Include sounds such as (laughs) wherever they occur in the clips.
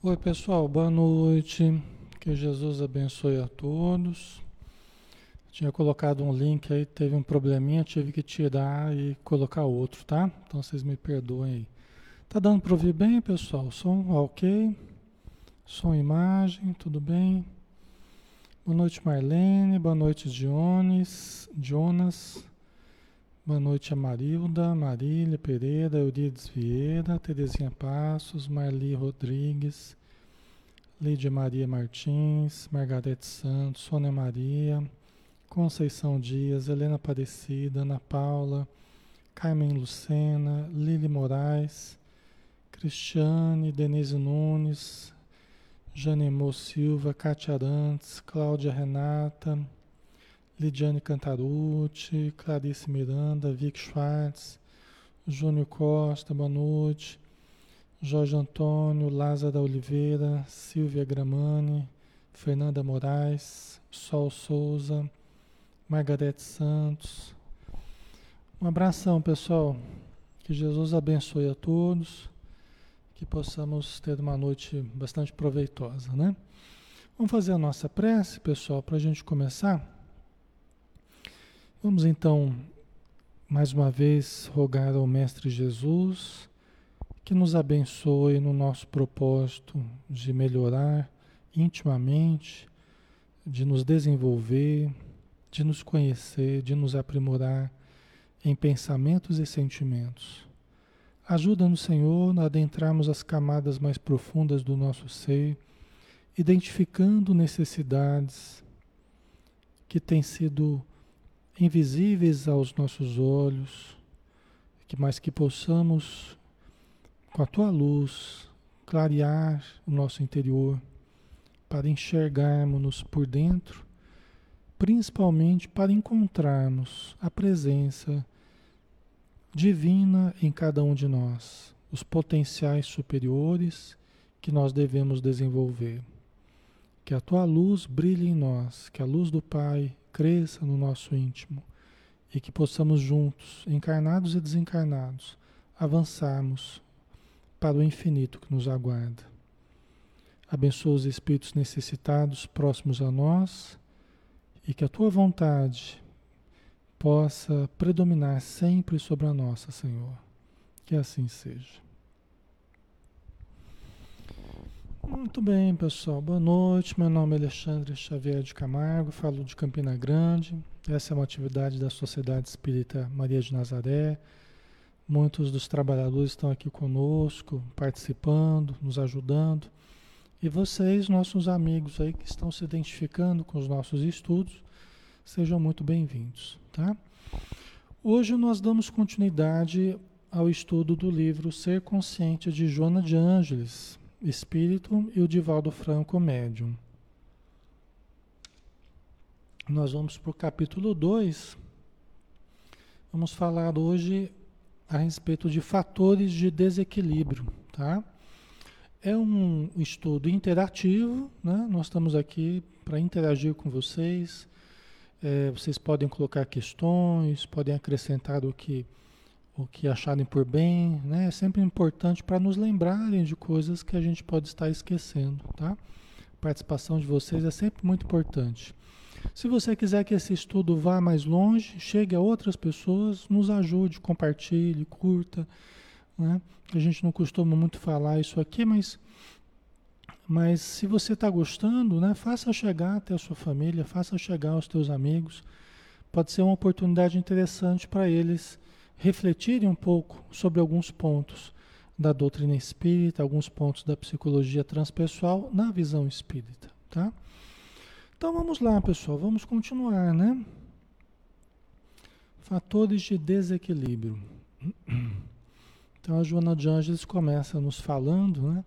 Oi, pessoal, boa noite. Que Jesus abençoe a todos. Tinha colocado um link aí, teve um probleminha, tive que tirar e colocar outro, tá? Então vocês me perdoem aí. Tá dando para ouvir bem, pessoal? Som ok? Som imagem, tudo bem? Boa noite, Marlene. Boa noite, Jones. Jonas. Boa noite a Marilda, Marília Pereira, Eurides Vieira, Terezinha Passos, Marli Rodrigues, Lídia Maria Martins, Margarete Santos, Sônia Maria, Conceição Dias, Helena Aparecida, Ana Paula, Carmen Lucena, Lili Moraes, Cristiane, Denise Nunes, Janemô Silva, Cátia Arantes, Cláudia Renata, Lidiane Cantarucci, Clarice Miranda, Vic Schwartz, Júnior Costa, boa noite. Jorge Antônio, Lázara Oliveira, Silvia Gramani, Fernanda Moraes, Sol Souza, Margarete Santos. Um abração, pessoal. Que Jesus abençoe a todos. Que possamos ter uma noite bastante proveitosa, né? Vamos fazer a nossa prece, pessoal, para a gente começar. Vamos então, mais uma vez, rogar ao Mestre Jesus que nos abençoe no nosso propósito de melhorar intimamente, de nos desenvolver, de nos conhecer, de nos aprimorar em pensamentos e sentimentos. Ajuda-nos, Senhor, a adentrarmos as camadas mais profundas do nosso ser, identificando necessidades que têm sido invisíveis aos nossos olhos, que mais que possamos, com a tua luz, clarear o nosso interior para enxergarmos-nos por dentro, principalmente para encontrarmos a presença divina em cada um de nós, os potenciais superiores que nós devemos desenvolver. Que a tua luz brilhe em nós, que a luz do Pai cresça no nosso íntimo e que possamos juntos, encarnados e desencarnados, avançarmos para o infinito que nos aguarda. Abençoa os espíritos necessitados próximos a nós e que a tua vontade possa predominar sempre sobre a nossa, Senhor. Que assim seja. Muito bem, pessoal. Boa noite. Meu nome é Alexandre Xavier de Camargo, falo de Campina Grande. Essa é uma atividade da Sociedade Espírita Maria de Nazaré. Muitos dos trabalhadores estão aqui conosco, participando, nos ajudando. E vocês, nossos amigos aí que estão se identificando com os nossos estudos, sejam muito bem-vindos, tá? Hoje nós damos continuidade ao estudo do livro Ser Consciente de Joana de Ângeles, Espírito e o Divaldo Franco Médium. Nós vamos para o capítulo 2. Vamos falar hoje a respeito de fatores de desequilíbrio, tá? É um estudo interativo, né? Nós estamos aqui para interagir com vocês. É, vocês podem colocar questões, podem acrescentar o que o que acharem por bem, né? É sempre importante para nos lembrarem de coisas que a gente pode estar esquecendo, tá? A participação de vocês é sempre muito importante. Se você quiser que esse estudo vá mais longe, chegue a outras pessoas, nos ajude, compartilhe, curta, né? A gente não costuma muito falar isso aqui, mas mas se você está gostando, né, faça chegar até a sua família, faça chegar aos teus amigos. Pode ser uma oportunidade interessante para eles refletirem um pouco sobre alguns pontos da doutrina espírita, alguns pontos da psicologia transpessoal na visão espírita, tá? Então vamos lá, pessoal, vamos continuar, né? Fatores de desequilíbrio. Então a Joana de Ângeles começa nos falando, né?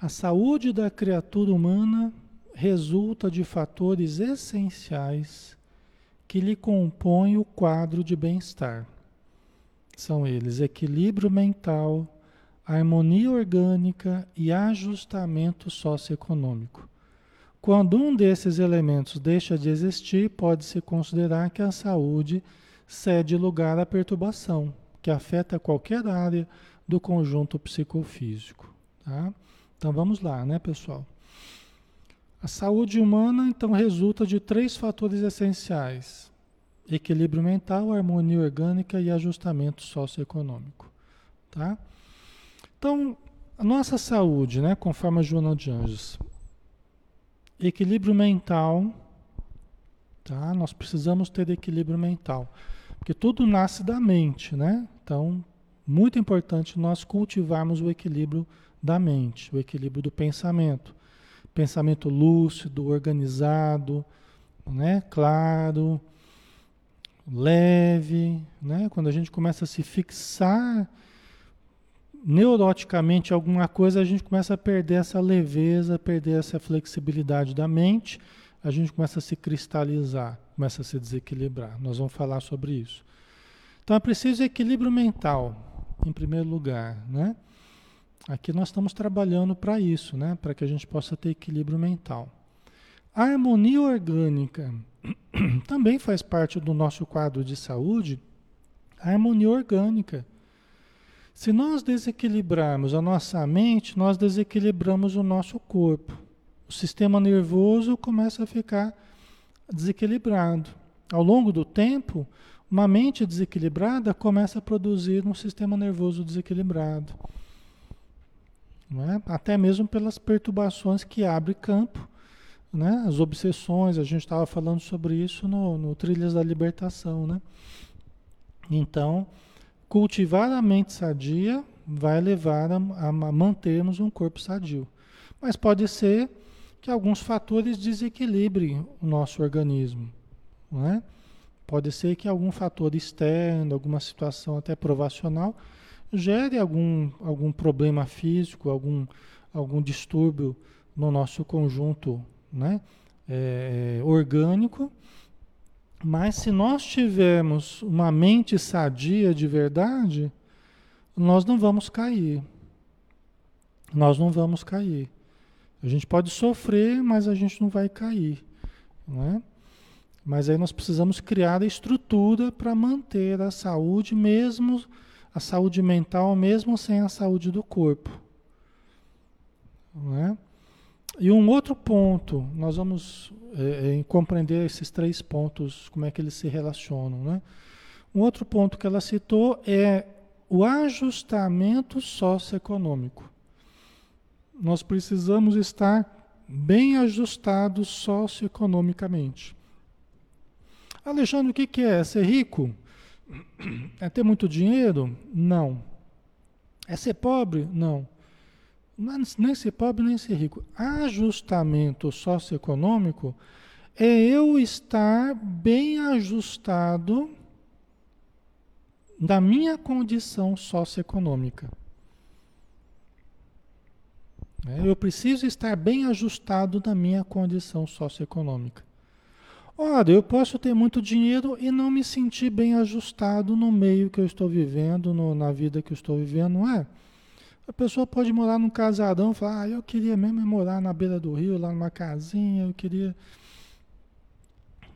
A saúde da criatura humana resulta de fatores essenciais que lhe compõem o quadro de bem-estar. São eles equilíbrio mental, harmonia orgânica e ajustamento socioeconômico. Quando um desses elementos deixa de existir, pode-se considerar que a saúde cede lugar à perturbação, que afeta qualquer área do conjunto psicofísico. Tá? Então vamos lá, né, pessoal? A saúde humana, então, resulta de três fatores essenciais: equilíbrio mental, harmonia orgânica e ajustamento socioeconômico. Tá? Então, a nossa saúde, né, conforme a Joana de Anjos, equilíbrio mental, tá? Nós precisamos ter equilíbrio mental, porque tudo nasce da mente, né? Então, muito importante nós cultivarmos o equilíbrio da mente, o equilíbrio do pensamento. Pensamento lúcido, organizado, né? claro, leve, né? Quando a gente começa a se fixar neuroticamente alguma coisa, a gente começa a perder essa leveza, perder essa flexibilidade da mente, a gente começa a se cristalizar, começa a se desequilibrar. Nós vamos falar sobre isso. Então é preciso equilíbrio mental, em primeiro lugar, né? Aqui nós estamos trabalhando para isso, né? Para que a gente possa ter equilíbrio mental. A harmonia orgânica (clears throat) também faz parte do nosso quadro de saúde. A harmonia orgânica. Se nós desequilibrarmos a nossa mente, nós desequilibramos o nosso corpo. O sistema nervoso começa a ficar desequilibrado. Ao longo do tempo, uma mente desequilibrada começa a produzir um sistema nervoso desequilibrado. É? Até mesmo pelas perturbações que abre campo, né? as obsessões, a gente estava falando sobre isso no, no Trilhas da Libertação. Né? Então, cultivar a mente sadia vai levar a, a mantermos um corpo sadio. Mas pode ser que alguns fatores desequilibrem o nosso organismo. Não é? Pode ser que algum fator externo, alguma situação até provacional, gere algum, algum problema físico, algum, algum distúrbio no nosso conjunto né? É, é, orgânico. Mas se nós tivermos uma mente sadia de verdade, nós não vamos cair. Nós não vamos cair. A gente pode sofrer, mas a gente não vai cair. Né? Mas aí nós precisamos criar a estrutura para manter a saúde, mesmo a saúde mental, mesmo sem a saúde do corpo. Né? E um outro ponto, nós vamos é, é, compreender esses três pontos, como é que eles se relacionam. Né? Um outro ponto que ela citou é o ajustamento socioeconômico. Nós precisamos estar bem ajustados socioeconomicamente. Alexandre, o que, que é? Ser rico? É ter muito dinheiro? Não. É ser pobre? Não. Nem ser pobre, nem ser rico. Ajustamento socioeconômico é eu estar bem ajustado da minha condição socioeconômica. É, eu preciso estar bem ajustado da minha condição socioeconômica. Ora, eu posso ter muito dinheiro e não me sentir bem ajustado no meio que eu estou vivendo, no, na vida que eu estou vivendo, não é? A pessoa pode morar num casarão e falar, ah, eu queria mesmo é morar na beira do rio, lá numa casinha, eu queria.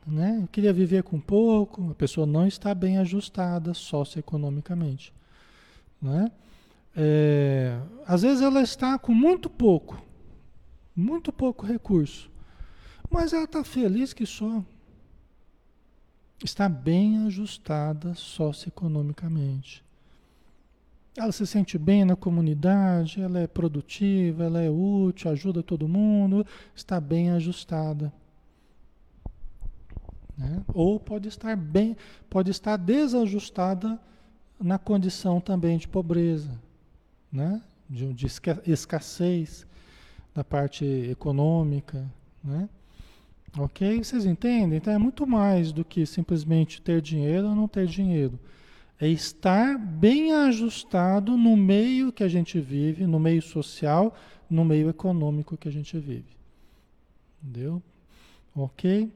Né? Eu queria viver com pouco. A pessoa não está bem ajustada socioeconomicamente. Né? É, às vezes ela está com muito pouco, muito pouco recurso. Mas ela está feliz que só. Está bem ajustada socioeconomicamente. Ela se sente bem na comunidade, ela é produtiva, ela é útil, ajuda todo mundo, está bem ajustada. Né? Ou pode estar bem, pode estar desajustada na condição também de pobreza, né? de, de escassez da parte econômica, né? Ok? Vocês entendem? Então é muito mais do que simplesmente ter dinheiro ou não ter dinheiro. É estar bem ajustado no meio que a gente vive, no meio social, no meio econômico que a gente vive. Entendeu? Ok?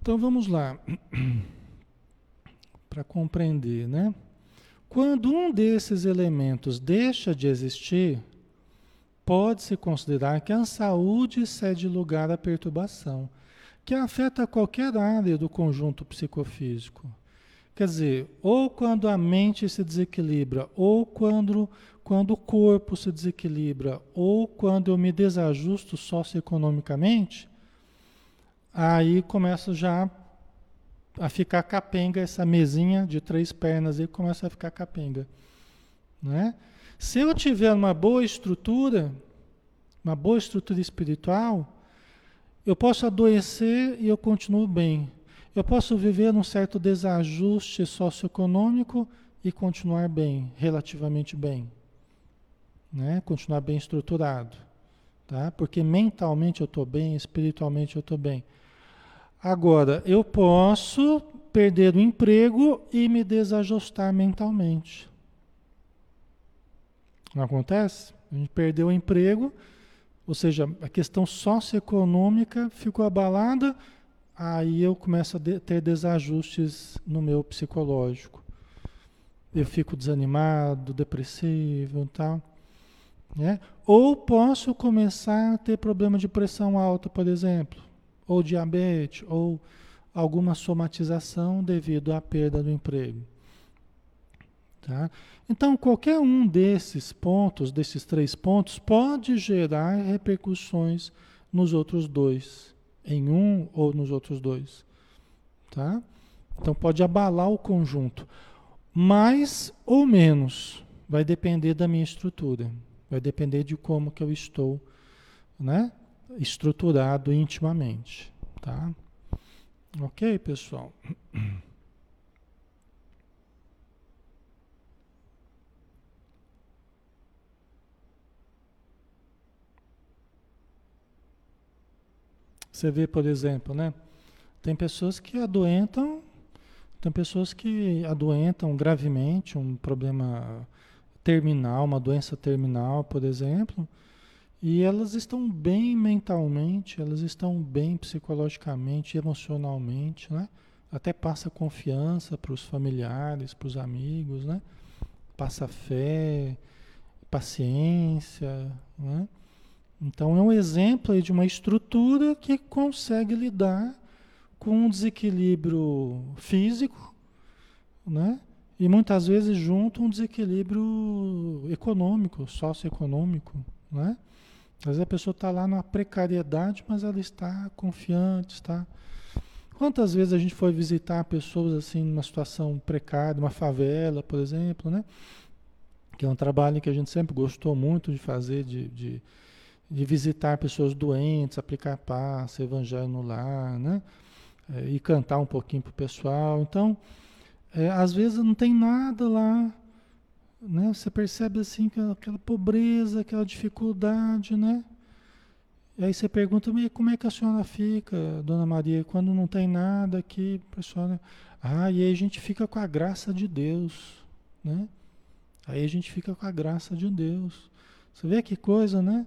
Então vamos lá. (clears throat) Para compreender, né? Quando um desses elementos deixa de existir, pode-se considerar que a saúde cede lugar à perturbação, que afeta qualquer área do conjunto psicofísico. Quer dizer, ou quando a mente se desequilibra, ou quando, quando o corpo se desequilibra, ou quando eu me desajusto socioeconomicamente, aí começa já a ficar capenga essa mesinha de três pernas aí começa a ficar capenga, né? Se eu tiver uma boa estrutura, uma boa estrutura espiritual, eu posso adoecer e eu continuo bem. Eu posso viver num certo desajuste socioeconômico e continuar bem, relativamente bem. Né? Continuar bem estruturado. Tá? Porque mentalmente eu estou bem, espiritualmente eu estou bem. Agora, eu posso perder o emprego e me desajustar mentalmente. Não acontece? A gente perdeu o emprego, ou seja, a questão socioeconômica ficou abalada, aí eu começo a ter desajustes no meu psicológico. Eu fico desanimado, depressivo e tal. Né? Ou posso começar a ter problema de pressão alta, por exemplo, ou diabetes, ou alguma somatização devido à perda do emprego. Tá? Então, qualquer um desses pontos, desses três pontos, pode gerar repercussões nos outros dois em um ou nos outros dois. Tá? Então pode abalar o conjunto. Mais ou menos vai depender da minha estrutura. Vai depender de como que eu estou, né? Estruturado intimamente, tá? OK, pessoal? (clears throat) Você vê, por exemplo, né? Tem pessoas que adoentam, tem pessoas que adoentam gravemente, um problema terminal, uma doença terminal, por exemplo, e elas estão bem mentalmente, elas estão bem psicologicamente, emocionalmente, né? Até passa confiança para os familiares, para os amigos, né? Passa fé, paciência, né? Então é um exemplo de uma estrutura que consegue lidar com um desequilíbrio físico, né? E muitas vezes junto um desequilíbrio econômico, socioeconômico, né? Às vezes a pessoa está lá na precariedade, mas ela está confiante, está. Quantas vezes a gente foi visitar pessoas assim numa situação precária, uma favela, por exemplo, né? Que é um trabalho que a gente sempre gostou muito de fazer, de, de de visitar pessoas doentes, aplicar paz, evangelho no lar, né? É, e cantar um pouquinho para o pessoal. Então, é, às vezes não tem nada lá, né? Você percebe assim aquela, aquela pobreza, aquela dificuldade, né? E aí você pergunta, mas como é que a senhora fica, Dona Maria, quando não tem nada aqui, pessoal, né? Ah, e aí a gente fica com a graça de Deus, né? Aí a gente fica com a graça de Deus. Você vê que coisa, né?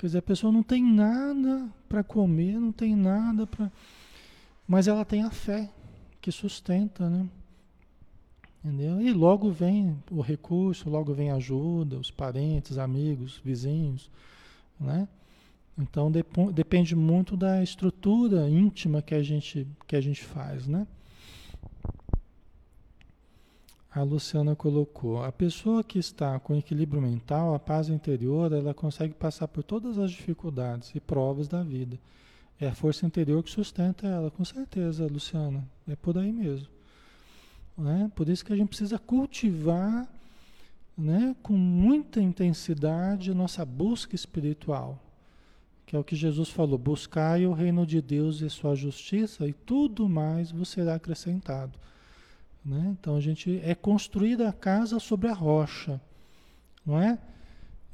Quer dizer, a pessoa não tem nada para comer, não tem nada para. Mas ela tem a fé que sustenta, né? Entendeu? E logo vem o recurso, logo vem ajuda, os parentes, amigos, vizinhos, né? Então dep depende muito da estrutura íntima que a gente, que a gente faz, né? A Luciana colocou: a pessoa que está com equilíbrio mental, a paz interior, ela consegue passar por todas as dificuldades e provas da vida. É a força interior que sustenta ela, com certeza, Luciana. É por aí mesmo. Né? Por isso que a gente precisa cultivar né, com muita intensidade a nossa busca espiritual. Que é o que Jesus falou: buscai o reino de Deus e sua justiça, e tudo mais vos será acrescentado. Né? Então a gente é construída a casa sobre a rocha, não é?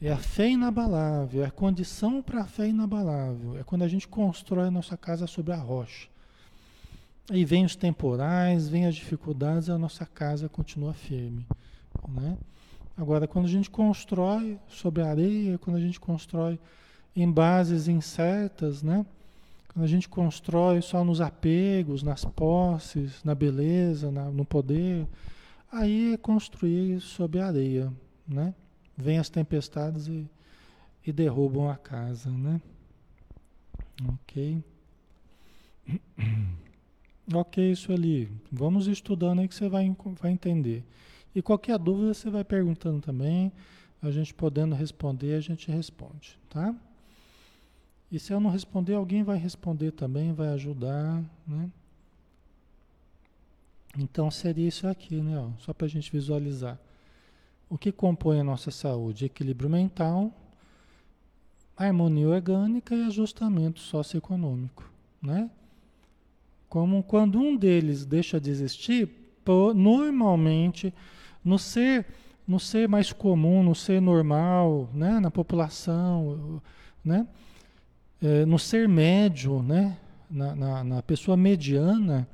É a fé inabalável, é a condição para a fé inabalável. É quando a gente constrói a nossa casa sobre a rocha. Aí vem os temporais, vem as dificuldades, a nossa casa continua firme, né? Agora, quando a gente constrói sobre a areia, quando a gente constrói em bases incertas, né? Quando a gente constrói só nos apegos, nas posses, na beleza, na, no poder, aí é construir sob a areia, né? Vêm as tempestades e, e derrubam a casa, né? Ok. (clears throat) Ok, isso ali. Vamos estudando aí que você vai, vai entender. E qualquer dúvida você vai perguntando também. A gente podendo responder, a gente responde, tá? E se eu não responder, alguém vai responder também, vai ajudar, né? Então seria isso aqui, né? Ó, só para a gente visualizar. O que compõe a nossa saúde? Equilíbrio mental, harmonia orgânica e ajustamento socioeconômico, né? Como quando um deles deixa de existir, normalmente no ser no ser mais comum, no ser normal, né, na população, né, é, no ser médio, né, na, na, na pessoa mediana,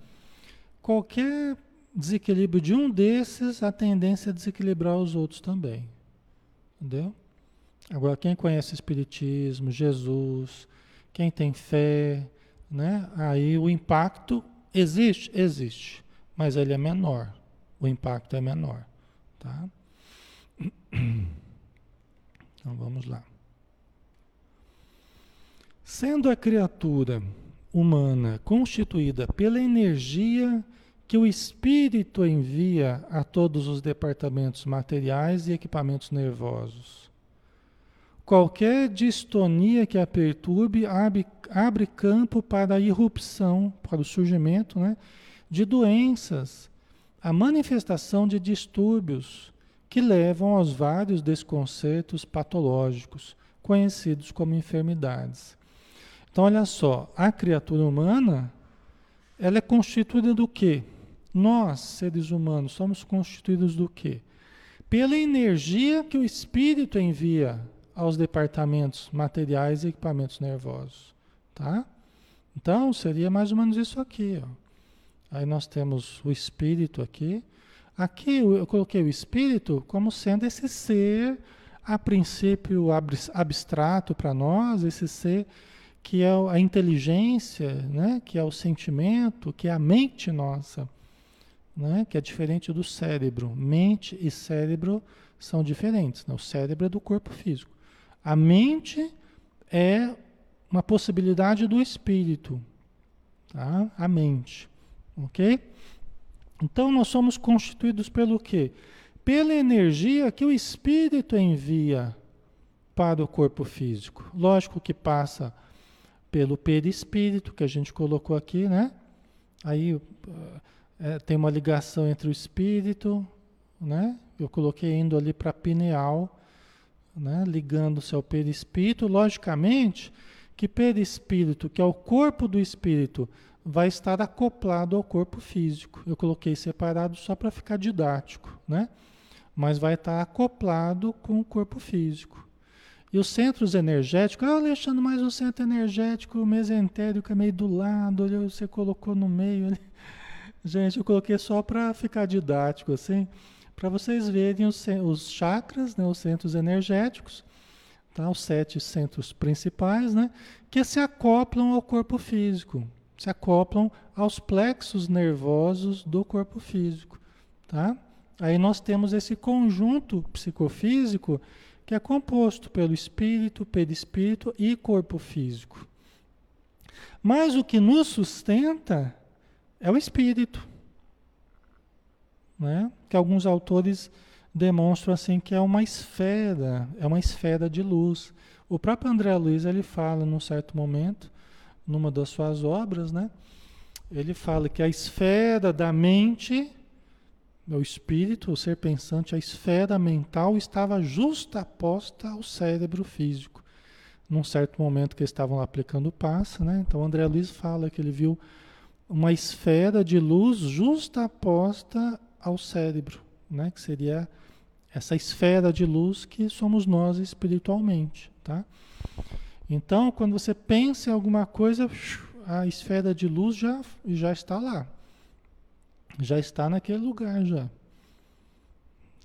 qualquer desequilíbrio de um desses, a tendência é desequilibrar os outros também. Entendeu? Agora, quem conhece Espiritismo, Jesus, quem tem fé, né? Aí o impacto existe? Existe. Mas ele é menor. O impacto é menor. Tá? Então vamos lá. Sendo a criatura humana constituída pela energia que o espírito envia a todos os departamentos materiais e equipamentos nervosos. Qualquer distonia que a perturbe abre, abre campo para a irrupção, para o surgimento né, de doenças, a manifestação de distúrbios que levam aos vários desconcertos patológicos, conhecidos como enfermidades. Então, olha só, a criatura humana, ela é constituída do quê? Nós, seres humanos, somos constituídos do quê? Pela energia que o espírito envia aos departamentos materiais e equipamentos nervosos, tá? Então, seria mais ou menos isso aqui, ó. Aí nós temos o espírito aqui. Aqui eu coloquei o espírito como sendo esse ser, a princípio abstrato para nós, esse ser que é a inteligência, né? que é o sentimento, que é a mente nossa né? que é diferente do cérebro. Mente e cérebro são diferentes. Né? O cérebro é do corpo físico. A mente é uma possibilidade do espírito. Tá? A mente. Ok? Então nós somos constituídos pelo quê? Pela energia que o espírito envia para o corpo físico. Lógico que passa pelo perispírito, que a gente colocou aqui, né? Aí é, tem uma ligação entre o espírito, né? Eu coloquei indo ali para pineal, né? Ligando-se ao perispírito. Logicamente que perispírito, que é o corpo do espírito, vai estar acoplado ao corpo físico. Eu coloquei separado só para ficar didático, né? Mas vai estar acoplado com o corpo físico. E os centros energéticos, ah, Alexandre, mas o centro energético, o mesentérico é meio do lado, você colocou no meio. (laughs) Gente, eu coloquei só para ficar didático, assim, para vocês verem os, os chakras, né, os centros energéticos, tá, os sete centros principais, né, que se acoplam ao corpo físico, se acoplam aos plexos nervosos do corpo físico. Tá? Aí nós temos esse conjunto psicofísico que é composto pelo espírito, perispírito e corpo físico. Mas o que nos sustenta é o espírito. Né? Que alguns autores demonstram assim que é uma esfera, é uma esfera de luz. O próprio André Luiz ele fala num certo momento, numa das suas obras, né? Ele fala que a esfera da mente, o espírito, o ser pensante, a esfera mental estava justaposta ao cérebro físico. Num certo momento que eles estavam aplicando o passe, né? Então André Luiz fala que ele viu uma esfera de luz justaposta ao cérebro, né? que seria essa esfera de luz que somos nós espiritualmente. Tá? Então, quando você pensa em alguma coisa, a esfera de luz já, já está lá. Já está naquele lugar já.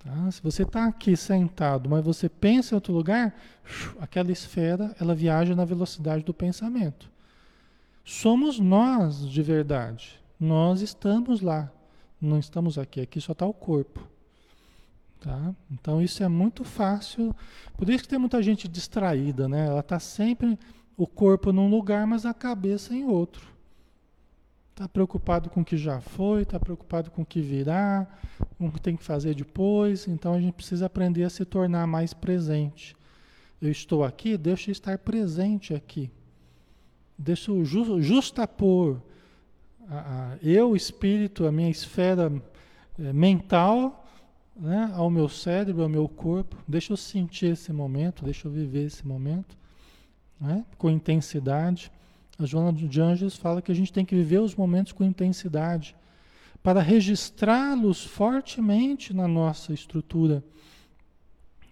Tá? Se você está aqui sentado, mas você pensa em outro lugar, aquela esfera ela viaja na velocidade do pensamento somos nós de verdade. Nós estamos lá. Não estamos aqui, aqui só está o corpo. Tá? Então isso é muito fácil. Por isso que tem muita gente distraída, né? Ela está sempre o corpo num lugar, mas a cabeça em outro. Está preocupado com o que já foi, está preocupado com o que virá, com o que tem que fazer depois. Então a gente precisa aprender a se tornar mais presente. Eu estou aqui, deixa eu estar presente aqui. Deixa eu justapor a, a, eu, espírito, a minha esfera é, mental, né, ao meu cérebro, ao meu corpo. Deixa eu sentir esse momento, deixa eu viver esse momento né, com intensidade. A Joana de Anjos fala que a gente tem que viver os momentos com intensidade para registrá-los fortemente na nossa estrutura,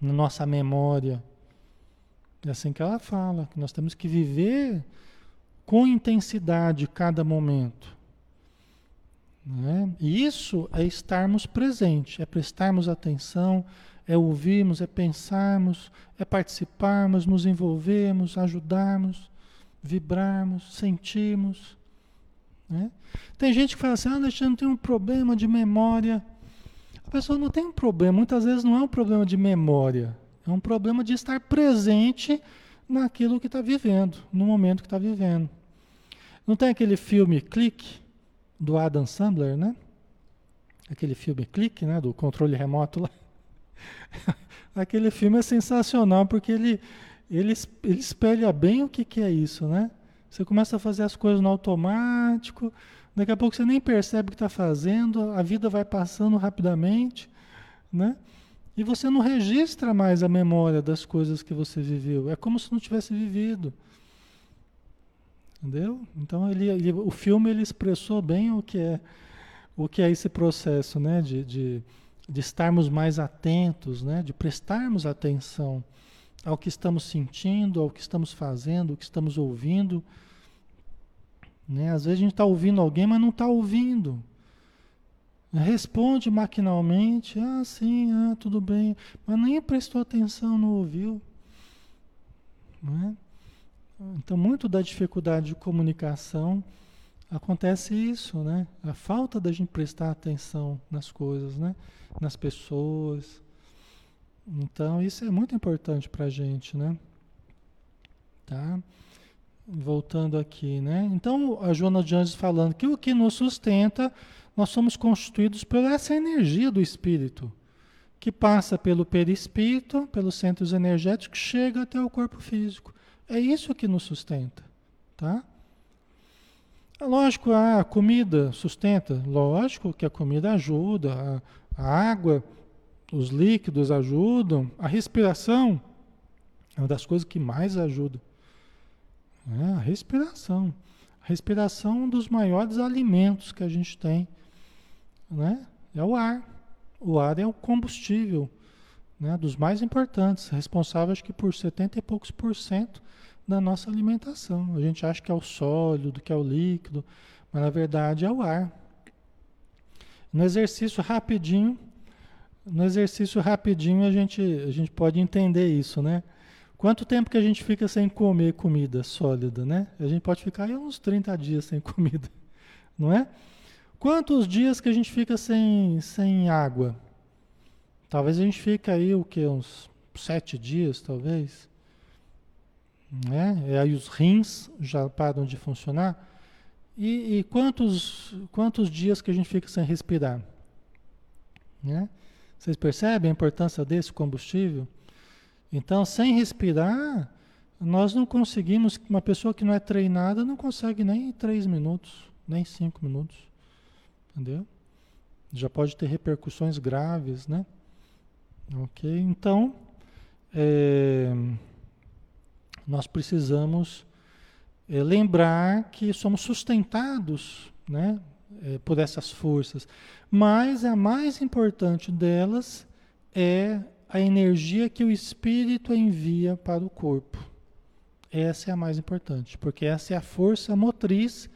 na nossa memória. É assim que ela fala, que nós temos que viver com intensidade cada momento. Né? E isso é estarmos presentes, é prestarmos atenção, é ouvirmos, é pensarmos, é participarmos, nos envolvermos, ajudarmos vibrarmos, sentirmos. Né? Tem gente que fala assim, ah, Alexandre, tem um problema de memória. A pessoa não tem um problema, muitas vezes não é um problema de memória, é um problema de estar presente naquilo que está vivendo, no momento que está vivendo. Não tem aquele filme Clique, do Adam Sandler, né? Aquele filme Clique, né? Do controle remoto lá. (laughs) aquele filme é sensacional porque ele ele, ele espelha bem o que, que é isso, né? Você começa a fazer as coisas no automático, daqui a pouco você nem percebe o que está fazendo, a vida vai passando rapidamente, né? E você não registra mais a memória das coisas que você viveu. É como se não tivesse vivido. Entendeu? Então ele, ele, o filme ele expressou bem o que é o que é esse processo, né? De, de, de estarmos mais atentos, né? De prestarmos atenção ao que estamos sentindo, ao que estamos fazendo, ao que estamos ouvindo. Né? Às vezes a gente está ouvindo alguém, mas não está ouvindo. Responde maquinalmente, ah, sim, ah, tudo bem, mas nem prestou atenção, não ouviu. Né? Então, muito da dificuldade de comunicação acontece isso, né? A falta da gente prestar atenção nas coisas, né? Nas pessoas. Então, isso é muito importante para a gente, né? Tá? Voltando aqui, né? Então, a Joana de Anjos falando que o que nos sustenta, nós somos constituídos por essa energia do espírito, que passa pelo perispírito, pelos centros energéticos, chega até o corpo físico. É isso que nos sustenta, tá? Lógico, a comida sustenta, lógico que a comida ajuda, a, a água os líquidos ajudam, a respiração é uma das coisas que mais ajuda. É a respiração. A respiração é um dos maiores alimentos que a gente tem. Né? É o ar. O ar é o combustível né? dos mais importantes, responsável acho que por 70 e poucos por cento da nossa alimentação. A gente acha que é o sólido, que é o líquido, mas na verdade é o ar. No exercício rapidinho, no exercício rapidinho a gente, a gente pode entender isso, né? Quanto tempo que a gente fica sem comer comida sólida, né? A gente pode ficar aí uns 30 dias sem (laughs) comida, não é? Quantos dias que a gente fica sem, sem água? Talvez a gente fique aí o que uns sete dias, talvez. Né? E aí os rins já param de funcionar. E, e quantos, quantos dias que a gente fica sem respirar? Né? Vocês percebem a importância desse combustível? Então, sem respirar, nós não conseguimos. Uma pessoa que não é treinada não consegue nem três minutos, nem cinco minutos. Entendeu? Já pode ter repercussões graves, né? Ok? Então, é, nós precisamos é, lembrar que somos sustentados, né? É, por essas forças. Mas a mais importante delas é a energia que o espírito envia para o corpo. Essa é a mais importante, porque essa é a força motriz,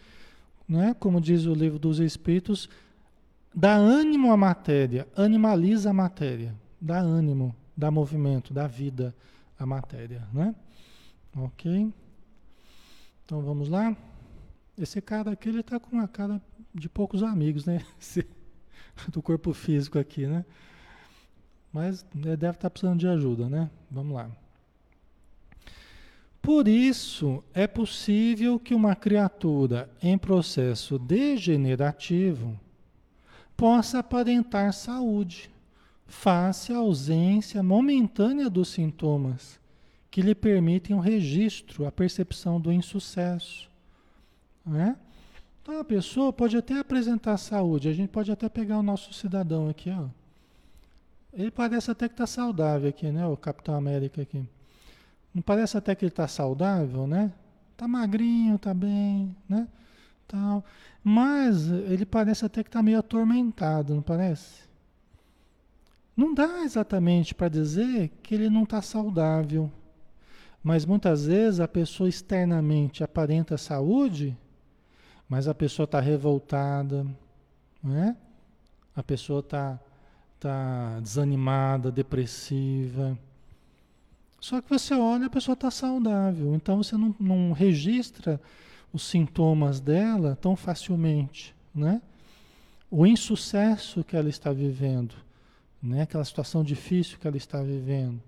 né? como diz o livro dos Espíritos, dá ânimo à matéria, animaliza a matéria, dá ânimo, dá movimento, dá vida à matéria. Né? Ok? Então vamos lá? Esse cara aqui, ele está com uma cara de poucos amigos, né? (laughs) Do corpo físico aqui, né? Mas ele deve estar tá precisando de ajuda, né? Vamos lá. Por isso, é possível que uma criatura em processo degenerativo possa aparentar saúde, face à ausência momentânea dos sintomas que lhe permitem o registro, a percepção do insucesso. Né? Então a pessoa pode até apresentar saúde, a gente pode até pegar o nosso cidadão aqui, ó. Ele parece até que está saudável aqui, né? O Capitão América aqui. Não parece até que ele está saudável, né? Está magrinho, está bem, né? Tal. Mas ele parece até que está meio atormentado, não parece? Não dá exatamente para dizer que ele não está saudável. Mas muitas vezes a pessoa externamente aparenta saúde, mas a pessoa está revoltada, né? A pessoa está tá desanimada, depressiva só que você olha, a pessoa está saudável, então você não, não registra os sintomas dela tão facilmente, né? O insucesso que ela está vivendo, né? Aquela situação difícil que ela está vivendo,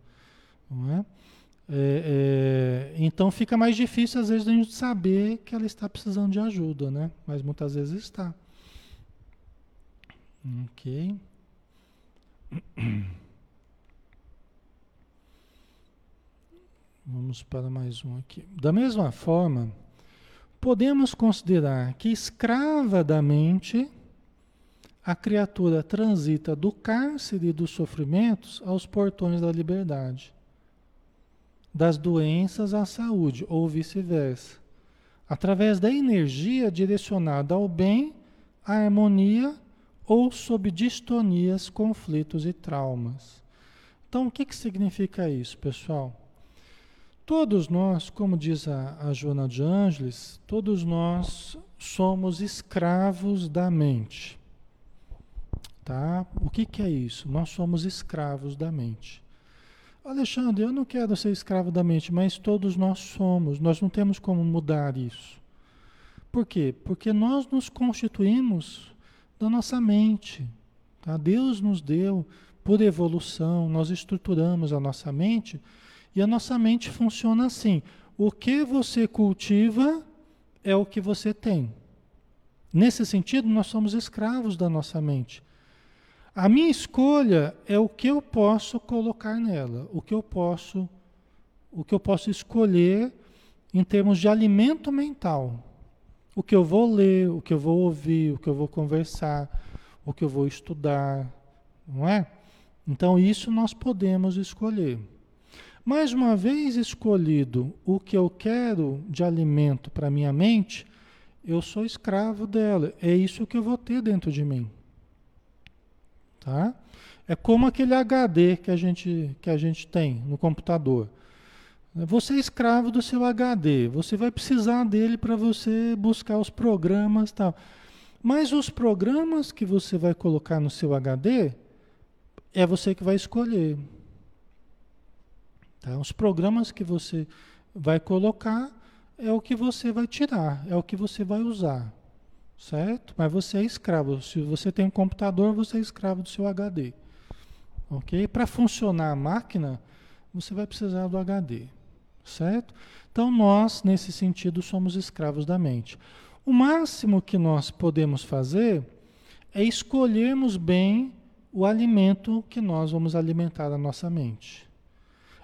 não é? É, é, então fica mais difícil às vezes a gente saber que ela está precisando de ajuda, né? Mas muitas vezes está. Ok. (clears throat) Vamos para mais um aqui. Da mesma forma, podemos considerar que escrava da mente, a criatura transita do cárcere dos sofrimentos aos portões da liberdade, das doenças à saúde, ou vice-versa, através da energia direcionada ao bem, à harmonia ou sob distonias, conflitos e traumas. Então, o que, que significa isso, pessoal? Todos nós, como diz a, a Joana de Ângeles, todos nós somos escravos da mente. Tá? O que, que é isso? Nós somos escravos da mente. Alexandre, eu não quero ser escravo da mente, mas todos nós somos. Nós não temos como mudar isso. Por quê? Porque nós nos constituímos da nossa mente. Tá? Deus nos deu por evolução, nós estruturamos a nossa mente e a nossa mente funciona assim: o que você cultiva é o que você tem. Nesse sentido, nós somos escravos da nossa mente. A minha escolha é o que eu posso colocar nela, o que eu posso, o que eu posso escolher em termos de alimento mental. O que eu vou ler, o que eu vou ouvir, o que eu vou conversar, o que eu vou estudar, não é? Então isso nós podemos escolher. Mais uma vez escolhido o que eu quero de alimento para minha mente, eu sou escravo dela. É isso que eu vou ter dentro de mim. Tá? É como aquele HD que a gente, que a gente tem no computador. Você é escravo do seu HD, você vai precisar dele para você buscar os programas tal. Mas os programas que você vai colocar no seu HD, é você que vai escolher. Tá? Os programas que você vai colocar é o que você vai tirar, é o que você vai usar. Certo? Mas você é escravo. Se você tem um computador, você é escravo do seu HD. Ok? Para funcionar a máquina, você vai precisar do HD. Certo? Então nós, nesse sentido, somos escravos da mente. O máximo que nós podemos fazer é escolhermos bem o alimento que nós vamos alimentar a nossa mente.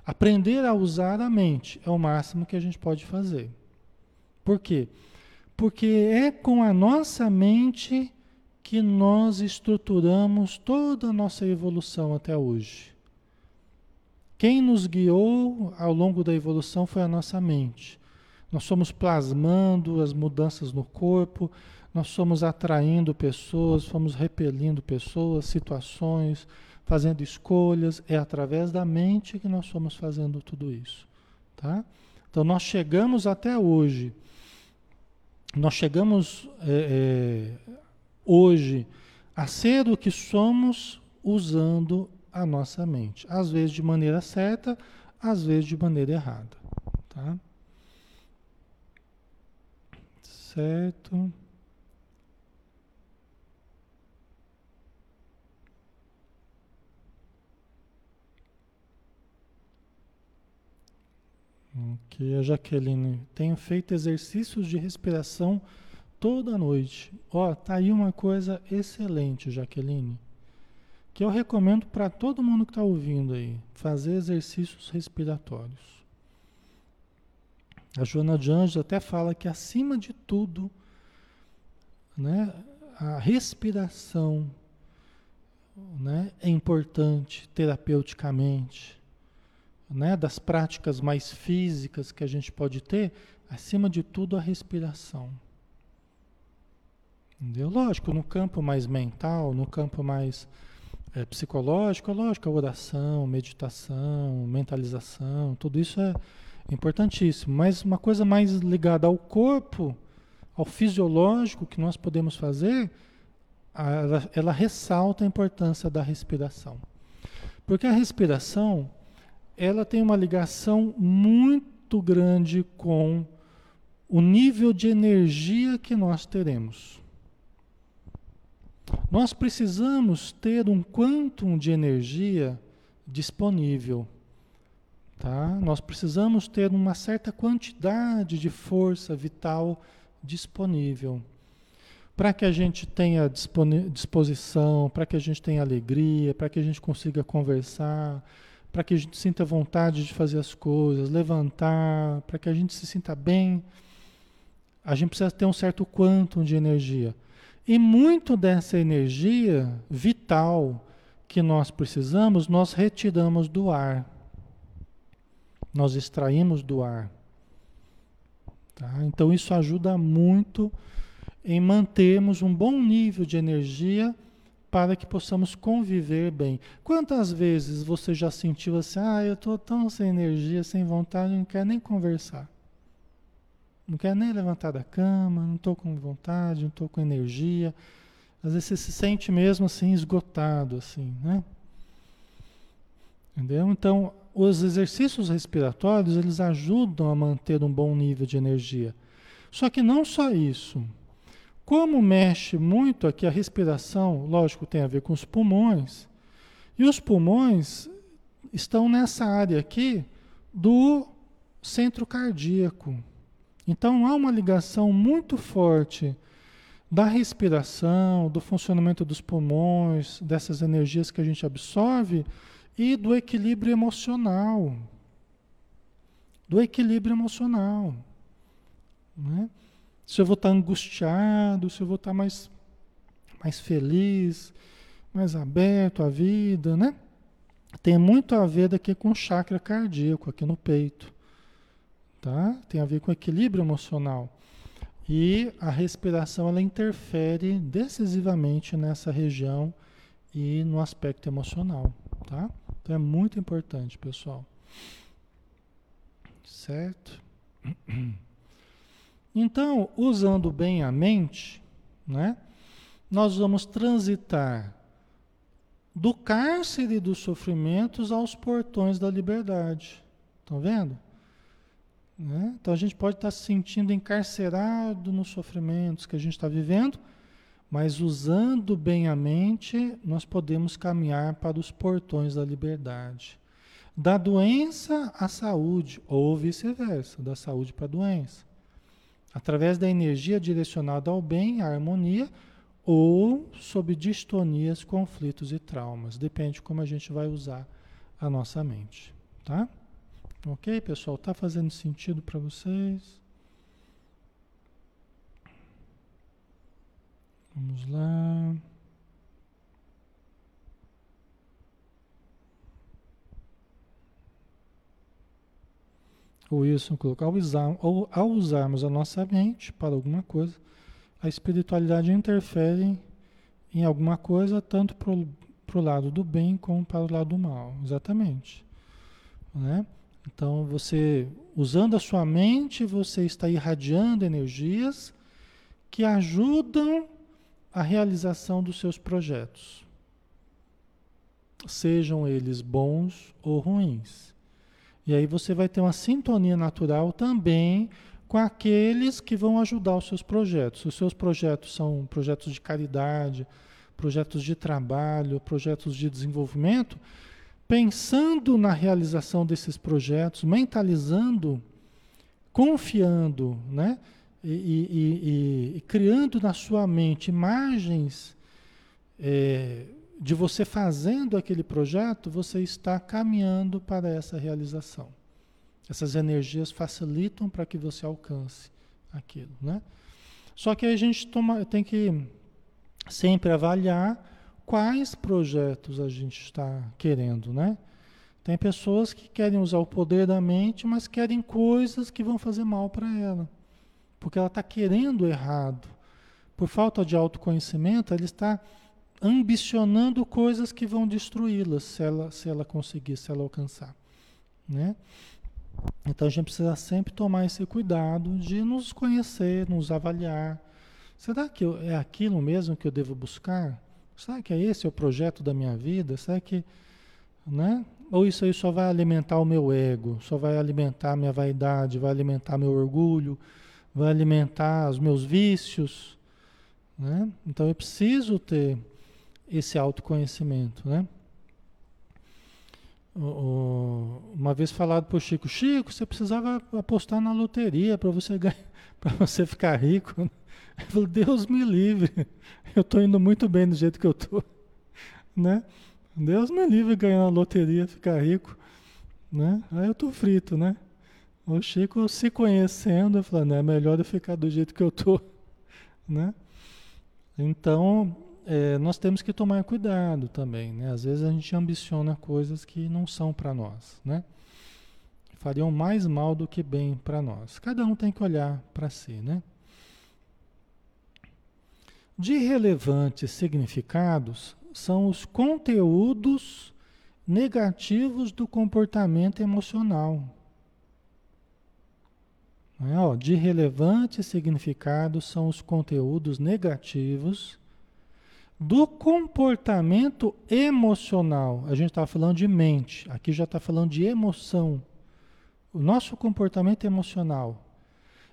Aprender a usar a mente é o máximo que a gente pode fazer. Por quê? Porque é com a nossa mente que nós estruturamos toda a nossa evolução até hoje. Quem nos guiou ao longo da evolução foi a nossa mente. Nós somos plasmando as mudanças no corpo, nós somos atraindo pessoas, fomos repelindo pessoas, situações, fazendo escolhas, é através da mente que nós somos fazendo tudo isso. Tá? Então nós chegamos até hoje, nós chegamos é, é, hoje a ser o que somos usando a nossa mente. Às vezes de maneira certa, às vezes de maneira errada. Tá? Certo. Aqui a Jaqueline. Tenho feito exercícios de respiração toda noite. Ó, tá aí uma coisa excelente, Jaqueline. Que eu recomendo para todo mundo que está ouvindo aí. Fazer exercícios respiratórios. A Joana de Anjos até fala que acima de tudo, né, a respiração né, é importante terapeuticamente né, das práticas mais físicas que a gente pode ter, acima de tudo a respiração. Entendeu? Lógico, no campo mais mental, no campo mais é, psicológico, lógico, a oração, meditação, mentalização, tudo isso é importantíssimo. Mas uma coisa mais ligada ao corpo, ao fisiológico que nós podemos fazer, ela, ela ressalta a importância da respiração. Porque a respiração ela tem uma ligação muito grande com o nível de energia que nós teremos. Nós precisamos ter um quantum de energia disponível. Tá? Nós precisamos ter uma certa quantidade de força vital disponível. Para que a gente tenha disposição, para que a gente tenha alegria, para que a gente consiga conversar, para que a gente sinta vontade de fazer as coisas, levantar, para que a gente se sinta bem, a gente precisa ter um certo quantum de energia. E muito dessa energia vital que nós precisamos, nós retiramos do ar. Nós extraímos do ar. Tá? Então isso ajuda muito em mantermos um bom nível de energia para que possamos conviver bem. Quantas vezes você já sentiu assim, ah, eu estou tão sem energia, sem vontade, não quero nem conversar. Não quero nem levantar da cama, não estou com vontade, não estou com energia. Às vezes você se sente mesmo assim, esgotado, assim, né? Entendeu? Então, os exercícios respiratórios, eles ajudam a manter um bom nível de energia. Só que não só isso. Como mexe muito aqui a respiração, lógico, tem a ver com os pulmões, e os pulmões estão nessa área aqui do centro cardíaco. Então há uma ligação muito forte da respiração, do funcionamento dos pulmões, dessas energias que a gente absorve e do equilíbrio emocional. Do equilíbrio emocional. Né? Se eu vou estar angustiado, se eu vou estar mais, mais feliz, mais aberto à vida, né? Tem muito a ver daqui com o chakra cardíaco, aqui no peito. Tá? Tem a ver com equilíbrio emocional. E a respiração ela interfere decisivamente nessa região e no aspecto emocional, tá? Então é muito importante, pessoal. Certo? (clears throat) Então, usando bem a mente, né, nós vamos transitar do cárcere dos sofrimentos aos portões da liberdade. Estão vendo? Né? Então a gente pode estar se sentindo encarcerado nos sofrimentos que a gente está vivendo, mas usando bem a mente, nós podemos caminhar para os portões da liberdade. Da doença à saúde, ou vice-versa, da saúde para a doença através da energia direcionada ao bem, à harmonia, ou sob distonias, conflitos e traumas. Depende de como a gente vai usar a nossa mente, tá? Ok, pessoal? Tá fazendo sentido para vocês? Vamos lá. O Wilson colocou, ao, usar, ao usarmos a nossa mente para alguma coisa, a espiritualidade interfere em alguma coisa, tanto para o lado do bem como para o lado do mal. Exatamente. Né? Então, você, usando a sua mente, você está irradiando energias que ajudam a realização dos seus projetos. Sejam eles bons ou ruins. E aí você vai ter uma sintonia natural também com aqueles que vão ajudar os seus projetos. Os seus projetos são projetos de caridade, projetos de trabalho, projetos de desenvolvimento. Pensando na realização desses projetos, mentalizando confiando, né? E, e, e, e, criando na sua mente imagens é, de você fazendo aquele projeto, você está caminhando para essa realização. Essas energias facilitam para que você alcance aquilo, né? Só que a gente toma, tem que sempre avaliar quais projetos a gente está querendo, né? Tem pessoas que querem usar o poder da mente, mas querem coisas que vão fazer mal para ela. Porque ela está querendo errado. Por falta de autoconhecimento, ela está ambicionando coisas que vão destruí-la se ela, se ela conseguir, se ela alcançar. Né? Então a gente precisa sempre tomar esse cuidado de nos conhecer, nos avaliar. Será que eu, é aquilo mesmo que eu devo buscar? Será que é esse o projeto da minha vida? Será que, né? Ou isso aí só vai alimentar o meu ego, só vai alimentar a minha vaidade, vai alimentar meu orgulho, vai alimentar os meus vícios, né? Então eu preciso ter esse autoconhecimento, né? uma vez falado para o Chico, Chico, você precisava apostar na loteria para você ganhar, (laughs) para você ficar rico. (laughs) Ele falou, Deus me livre, eu estou indo muito bem do jeito que eu estou, (laughs) né? Deus me livre ganhar na loteria, ficar rico, né? Aí eu tô frito, né? O Chico se conhecendo, falando, é melhor eu ficar do jeito que eu tô, né? Então, é, nós temos que tomar cuidado também, né? Às vezes a gente ambiciona coisas que não são para nós, né? Fariam mais mal do que bem para nós. Cada um tem que olhar para si, né? De relevantes significados, são os conteúdos negativos do comportamento emocional. É, ó, de relevante significado são os conteúdos negativos do comportamento emocional. A gente estava falando de mente, aqui já está falando de emoção. O nosso comportamento emocional.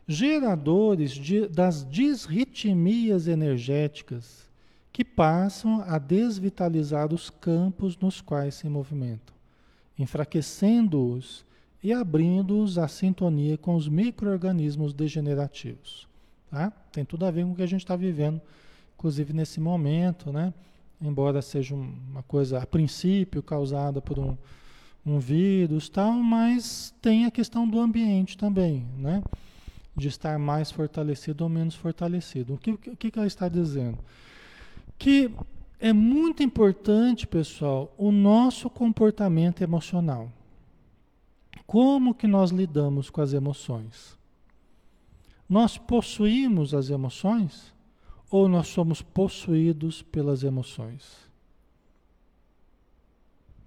Geradores de, das disritmias energéticas que passam a desvitalizar os campos nos quais se movimentam, enfraquecendo-os e abrindo-os à sintonia com os micro-organismos degenerativos. Tá? Tem tudo a ver com o que a gente está vivendo, inclusive nesse momento, né? embora seja uma coisa a princípio causada por um, um vírus, tal, mas tem a questão do ambiente também, né? de estar mais fortalecido ou menos fortalecido. O que, o que ela está dizendo? que é muito importante, pessoal, o nosso comportamento emocional. Como que nós lidamos com as emoções? Nós possuímos as emoções ou nós somos possuídos pelas emoções?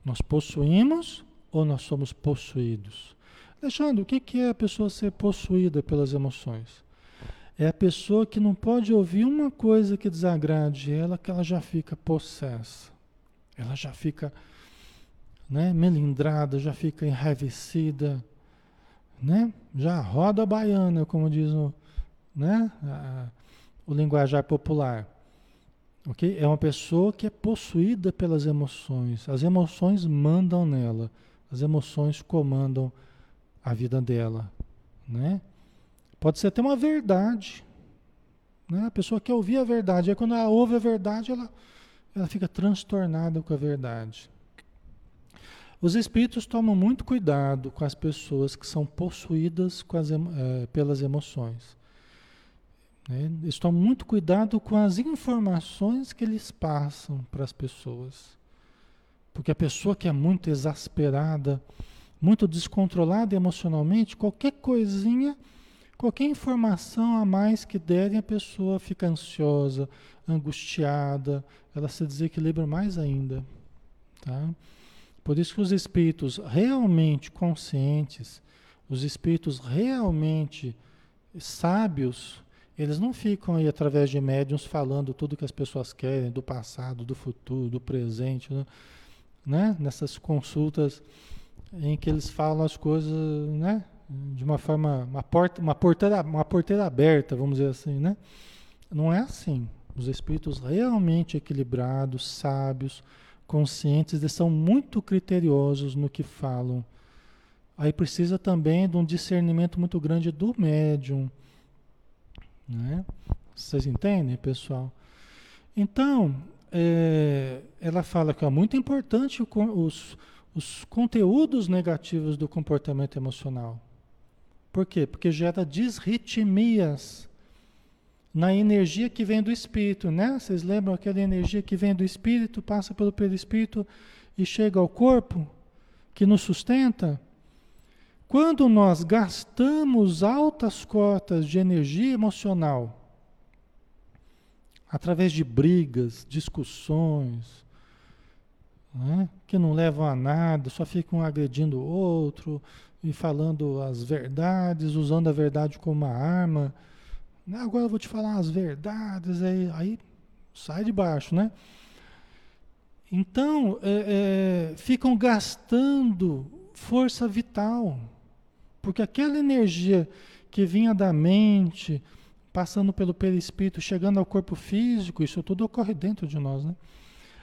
Nós possuímos ou nós somos possuídos? Alexandre, o que é a pessoa ser possuída pelas emoções? É a pessoa que não pode ouvir uma coisa que desagrade ela, que ela já fica possessa. Ela já fica né, melindrada, já fica enraivecida, né? Já roda a baiana, como diz o, né, a, o linguajar popular. Okay? É uma pessoa que é possuída pelas emoções. As emoções mandam nela. As emoções comandam a vida dela, né? Pode ser até uma verdade. Né? A pessoa quer ouvir a verdade. Aí quando ela ouve a verdade, ela, ela fica transtornada com a verdade. Os espíritos tomam muito cuidado com as pessoas que são possuídas as, é, pelas emoções. Né? Eles tomam muito cuidado com as informações que eles passam para as pessoas. Porque a pessoa que é muito exasperada, muito descontrolada emocionalmente, qualquer coisinha Qualquer informação a mais que derem, a pessoa fica ansiosa, angustiada, ela se desequilibra mais ainda. Tá? Por isso que os espíritos realmente conscientes, os espíritos realmente sábios, eles não ficam aí através de médiums falando tudo que as pessoas querem, do passado, do futuro, do presente, né? né? Nessas consultas em que eles falam as coisas, né? de uma forma, uma porta, uma porteira, uma porteira aberta, vamos dizer assim, né? Não é assim. Os espíritos realmente equilibrados, sábios, conscientes, eles são muito criteriosos no que falam Aí precisa também de um discernimento muito grande do médium. Né? Vocês entendem, pessoal? Então, é, ela fala que é muito importante os, os conteúdos negativos do comportamento emocional. Por quê? Porque gera disritmias na energia que vem do espírito, né? Vocês lembram aquela energia que vem do espírito, passa pelo perispírito e chega ao corpo, que nos sustenta? Quando nós gastamos altas cotas de energia emocional, através de brigas, discussões, né, que não levam a nada, só ficam agredindo o outro e falando as verdades, usando a verdade como uma arma. Agora eu vou te falar as verdades, aí, aí sai de baixo, né? Então, é, é, ficam gastando força vital, porque aquela energia que vinha da mente, passando pelo perispírito, chegando ao corpo físico, isso tudo ocorre dentro de nós, né?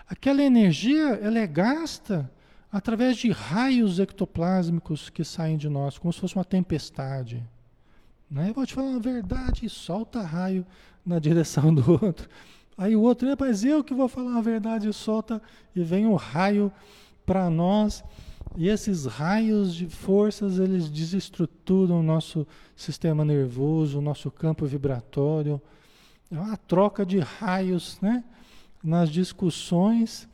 Aquela energia, ela é gasta através de raios ectoplásmicos que saem de nós, como se fosse uma tempestade. Né? Eu vou te falar uma verdade, solta raio na (laughs) direção do outro. Aí o outro, mas eu que vou falar a verdade, solta, e vem o raio para nós. E esses raios de forças, eles desestruturam o nosso sistema nervoso, o nosso campo vibratório. É uma troca de raios, né? nas discussões,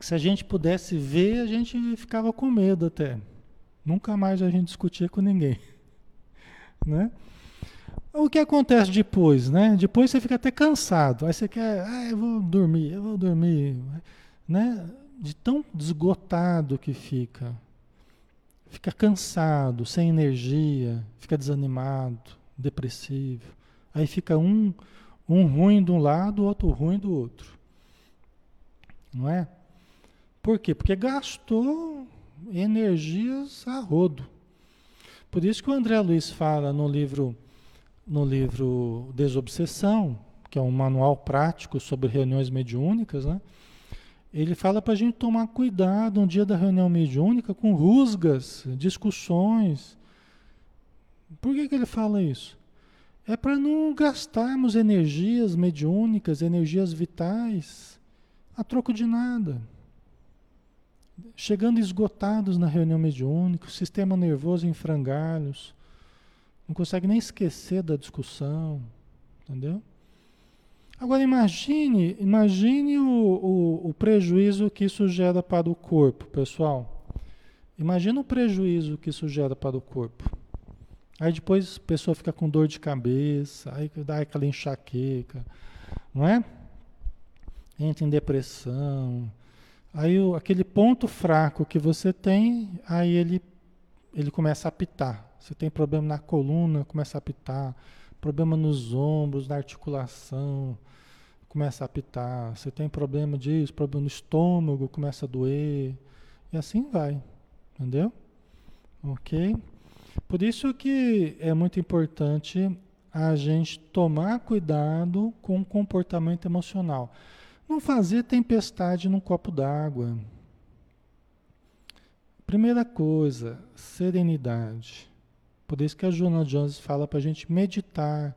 se a gente pudesse ver, a gente ficava com medo até. Nunca mais a gente discutia com ninguém. (laughs) Né? O que acontece depois, né? Depois você fica até cansado. Aí você quer, ah, eu vou dormir, eu vou dormir, né? De tão desgotado que fica. Fica cansado, sem energia, fica desanimado, depressivo. Aí fica um um ruim de um lado, outro ruim do outro. Não é? Por quê? Porque gastou energias a rodo. Por isso que o André Luiz fala no livro, no livro Desobsessão, que é um manual prático sobre reuniões mediúnicas, né? Ele fala para a gente tomar cuidado no dia da reunião mediúnica com rusgas, discussões. Por que, que ele fala isso? É para não gastarmos energias mediúnicas, energias vitais, a troco de nada. Chegando esgotados na reunião mediúnica, o sistema nervoso em frangalhos, não consegue nem esquecer da discussão, entendeu? Agora imagine, imagine o, o, o prejuízo que isso gera para o corpo, pessoal. Imagina o prejuízo que isso gera para o corpo. Aí depois a pessoa fica com dor de cabeça, aí dá aquela enxaqueca, não é? Entra em depressão. Aí o, aquele ponto fraco que você tem, aí ele, ele começa a apitar. Você tem problema na coluna, começa a apitar. Problema nos ombros, na articulação, começa a apitar. Você tem problema disso, problema no estômago, começa a doer. E assim vai. Entendeu? Ok? Por isso que é muito importante a gente tomar cuidado com o comportamento emocional. Não fazer tempestade num copo d'água. Primeira coisa, serenidade. Por isso que a Joana Jones fala para a gente meditar.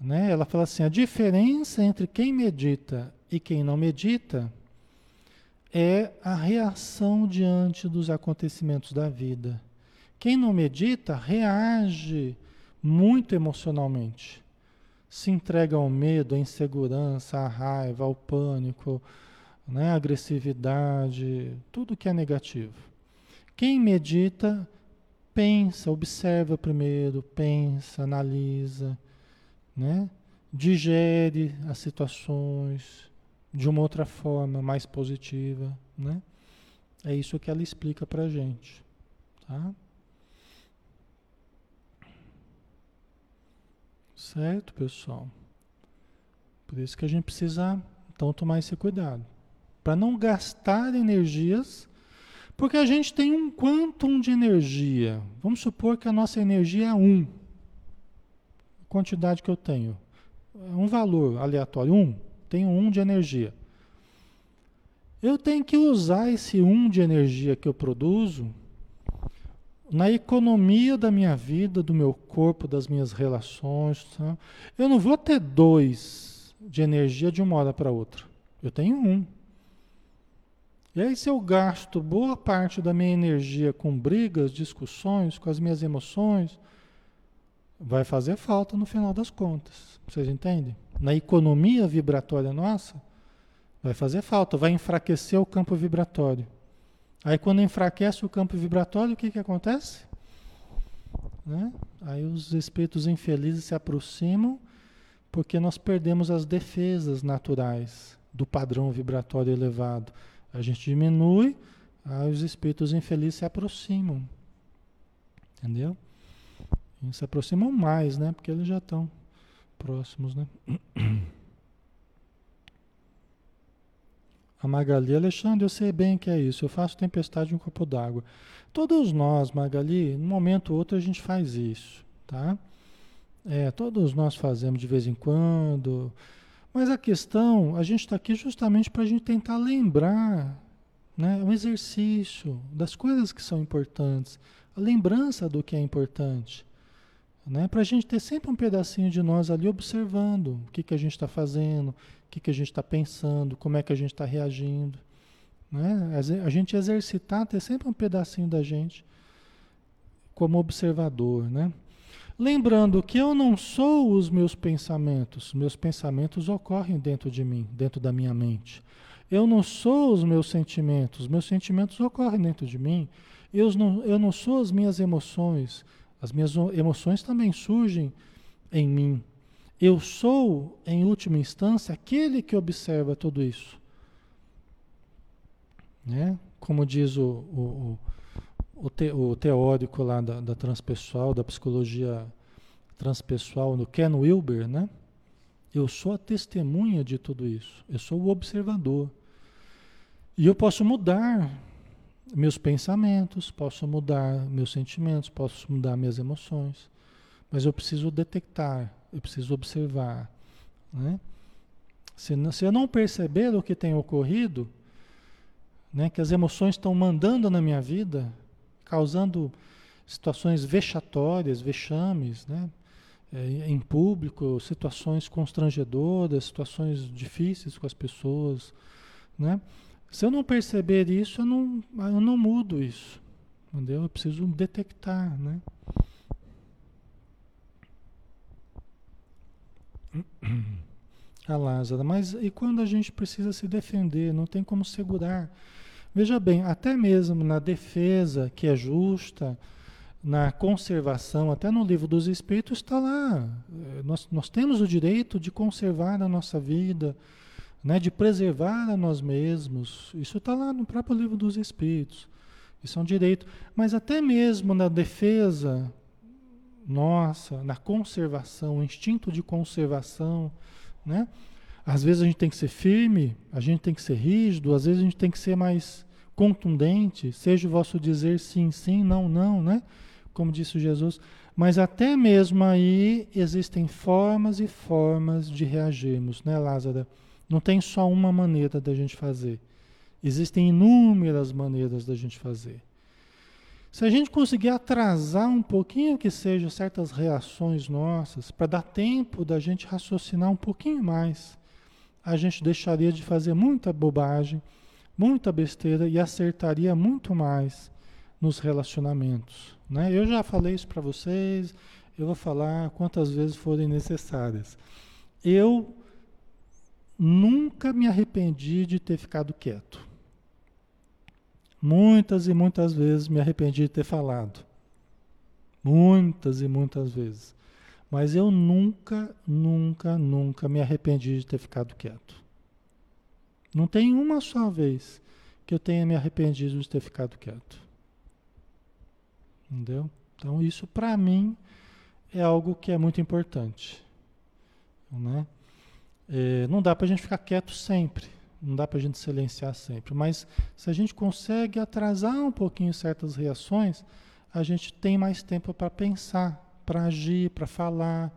Né? Ela fala assim: a diferença entre quem medita e quem não medita é a reação diante dos acontecimentos da vida. Quem não medita reage muito emocionalmente. Se entrega ao medo, à insegurança, à raiva, ao pânico, né, à agressividade, tudo que é negativo. Quem medita, pensa, observa primeiro, pensa, analisa, né, digere as situações de uma outra forma, mais positiva. Né? É isso que ela explica para gente. Tá? Certo, pessoal? Por isso que a gente precisa, então, tomar esse cuidado. Para não gastar energias, porque a gente tem um quantum de energia. Vamos supor que a nossa energia é 1. A quantidade que eu tenho. É um valor aleatório, 1. Tenho 1 de energia. Eu tenho que usar esse 1 de energia que eu produzo na economia da minha vida, do meu corpo, das minhas relações. Tá? Eu não vou ter dois de energia de uma hora para outra. Eu tenho um. E aí, se eu gasto boa parte da minha energia com brigas, discussões, com as minhas emoções, vai fazer falta no final das contas. Vocês entendem? Na economia vibratória nossa, vai fazer falta, vai enfraquecer o campo vibratório. Aí quando enfraquece o campo vibratório, o que, que acontece? Né? Aí os espíritos infelizes se aproximam porque nós perdemos as defesas naturais do padrão vibratório elevado. A gente diminui, aí os espíritos infelizes se aproximam. Entendeu? E se aproximam mais, né? Porque eles já estão próximos, né? A Magali, Alexandre, eu sei bem que é isso. Eu faço tempestade em um copo d'água. Todos nós, Magali, num momento ou outro a gente faz isso, tá? É, todos nós fazemos de vez em quando. Mas a questão, a gente está aqui justamente para a gente tentar lembrar, né? Um exercício das coisas que são importantes, a lembrança do que é importante. Né? Para a gente ter sempre um pedacinho de nós ali observando o que, que a gente está fazendo, o que, que a gente está pensando, como é que a gente está reagindo. Né? A gente exercitar, ter sempre um pedacinho da gente como observador. Né? Lembrando que eu não sou os meus pensamentos, meus pensamentos ocorrem dentro de mim, dentro da minha mente. Eu não sou os meus sentimentos, meus sentimentos ocorrem dentro de mim. Eu não, eu não sou as minhas emoções, as minhas emoções também surgem em mim. Eu sou, em última instância, aquele que observa tudo isso. Né? Como diz o, o, o, te, o teórico lá da, da, transpessoal, da psicologia transpessoal, no Ken Wilber, né? Eu sou a testemunha de tudo isso. Eu sou o observador. E eu posso mudar meus pensamentos, posso mudar meus sentimentos, posso mudar minhas emoções, mas eu preciso detectar, eu preciso observar. Né? Se, se eu não perceber o que tem ocorrido, né, que as emoções estão mandando na minha vida, causando situações vexatórias, vexames, né, é, em público, situações constrangedoras, situações difíceis com as pessoas, né? Se eu não perceber isso, eu não, eu não mudo isso. Entendeu? Eu preciso detectar, né? (coughs) A Lázara, mas e quando a gente precisa se defender? Não tem como segurar. Veja bem, até mesmo na defesa, que é justa, na conservação, até no livro dos Espíritos está lá. É, nós, nós temos o direito de conservar a nossa vida, né, de preservar a nós mesmos. Isso está lá no próprio livro dos Espíritos. Isso é um direito. Mas até mesmo na defesa nossa, na conservação, o instinto de conservação, né? Às vezes a gente tem que ser firme, a gente tem que ser rígido, às vezes a gente tem que ser mais contundente, seja o vosso dizer sim, sim, não, não, né? Como disse Jesus. Mas até mesmo aí existem formas e formas de reagirmos, né, Lázaro? Não tem só uma maneira da gente fazer. Existem inúmeras maneiras da gente fazer. Se a gente conseguir atrasar um pouquinho que seja certas reações nossas, para dar tempo da gente raciocinar um pouquinho mais, a gente deixaria de fazer muita bobagem, muita besteira e acertaria muito mais nos relacionamentos. Né? Eu já falei isso para vocês, eu vou falar quantas vezes forem necessárias. Eu nunca me arrependi de ter ficado quieto. Muitas e muitas vezes me arrependi de ter falado. Muitas e muitas vezes. Mas eu nunca, nunca, nunca me arrependi de ter ficado quieto. Não tem uma só vez que eu tenha me arrependido de ter ficado quieto. Entendeu? Então isso para mim é algo que é muito importante. Né? É, não dá para a gente ficar quieto sempre, não dá para a gente silenciar sempre, mas se a gente consegue atrasar um pouquinho certas reações, a gente tem mais tempo para pensar, para agir, para falar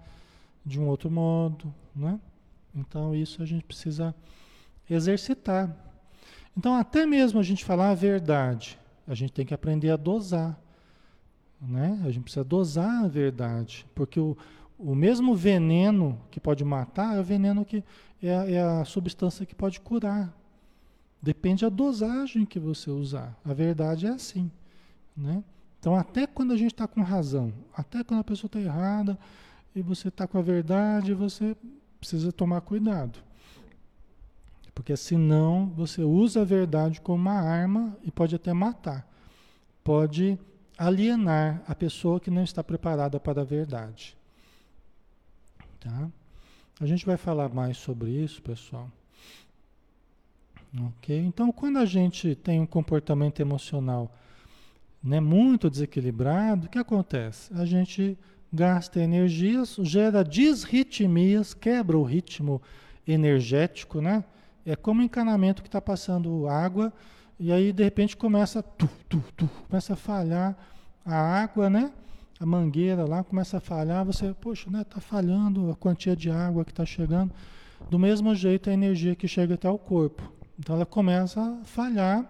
de um outro modo, né? Então isso a gente precisa exercitar. Então até mesmo a gente falar a verdade, a gente tem que aprender a dosar. Né? A gente precisa dosar a verdade, porque o, o mesmo veneno que pode matar é o veneno que é, é a substância que pode curar. Depende da dosagem que você usar. A verdade é assim. Né? Então, até quando a gente está com razão, até quando a pessoa está errada e você está com a verdade, você precisa tomar cuidado. Porque senão você usa a verdade como uma arma e pode até matar. Pode alienar a pessoa que não está preparada para a verdade. Tá? A gente vai falar mais sobre isso, pessoal. Ok? Então, quando a gente tem um comportamento emocional né, muito desequilibrado, o que acontece? A gente gasta energias, gera desritmias, quebra o ritmo energético, né? É como encanamento que está passando água e aí de repente começa tu, tu, tu, começa a falhar a água, né? A mangueira lá começa a falhar, você, poxa, né, tá falhando a quantia de água que está chegando. Do mesmo jeito a energia que chega até o corpo. Então ela começa a falhar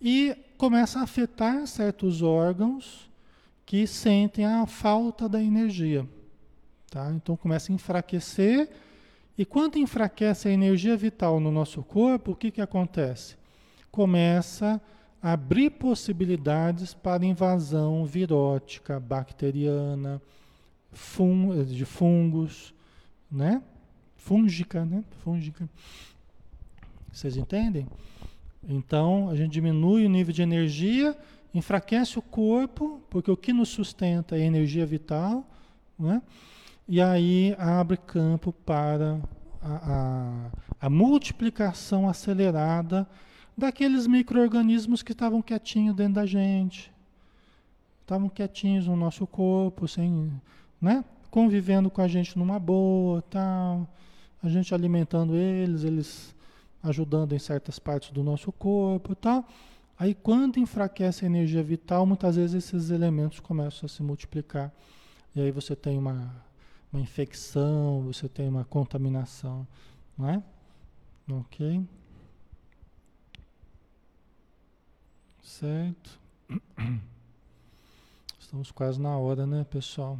e começa a afetar certos órgãos que sentem a falta da energia. Tá? Então começa a enfraquecer, e quando enfraquece a energia vital no nosso corpo, o que, que acontece? Começa a abrir possibilidades para invasão virótica, bacteriana, fun de fungos, né? Fúngica, né? Fúngica. Vocês entendem? Então, a gente diminui o nível de energia, enfraquece o corpo, porque o que nos sustenta é energia vital, né? e aí abre campo para a, a, a multiplicação acelerada daqueles micro-organismos que estavam quietinhos dentro da gente, estavam quietinhos no nosso corpo, sem, né? convivendo com a gente numa boa, tal, a gente alimentando eles, eles ajudando em certas partes do nosso corpo tal. Aí quando enfraquece a energia vital, muitas vezes esses elementos começam a se multiplicar. E aí você tem uma, uma infecção, você tem uma contaminação, não é? Ok? Certo? (clears throat) Estamos quase na hora, né, pessoal?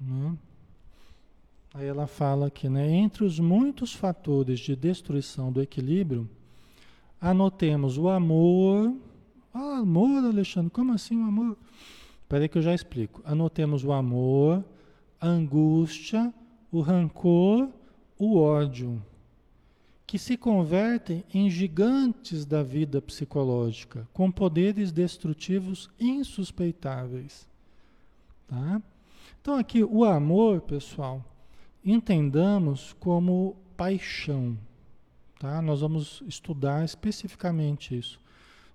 Né? Aí ela fala aqui, né? Entre os muitos fatores de destruição do equilíbrio, anotemos o amor. Ah, amor, Alexandre, como assim o amor? Espera que eu já explico. Anotemos o amor, a angústia, o rancor, o ódio, que se convertem em gigantes da vida psicológica, com poderes destrutivos insuspeitáveis. Tá? Então aqui o amor, pessoal, entendamos como paixão. Tá? Nós vamos estudar especificamente isso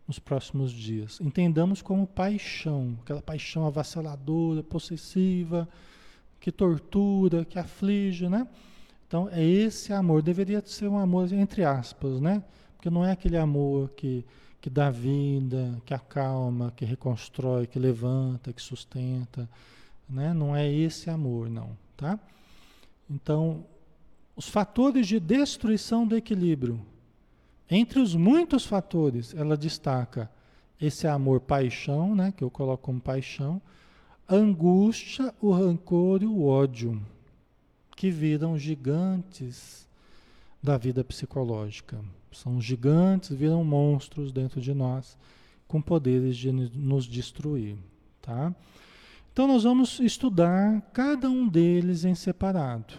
nos próximos dias. Entendamos como paixão, aquela paixão avassaladora, possessiva, que tortura, que aflige, né? Então, é esse amor. Deveria ser um amor entre aspas, né? Porque não é aquele amor que, que dá vida, que acalma, que reconstrói, que levanta, que sustenta, né? Não é esse amor, não, tá? Então, os fatores de destruição do equilíbrio. Entre os muitos fatores, ela destaca esse amor-paixão, né, que eu coloco como paixão, angústia, o rancor e o ódio, que viram gigantes da vida psicológica. São gigantes, viram monstros dentro de nós, com poderes de nos destruir. Tá? Então nós vamos estudar cada um deles em separado.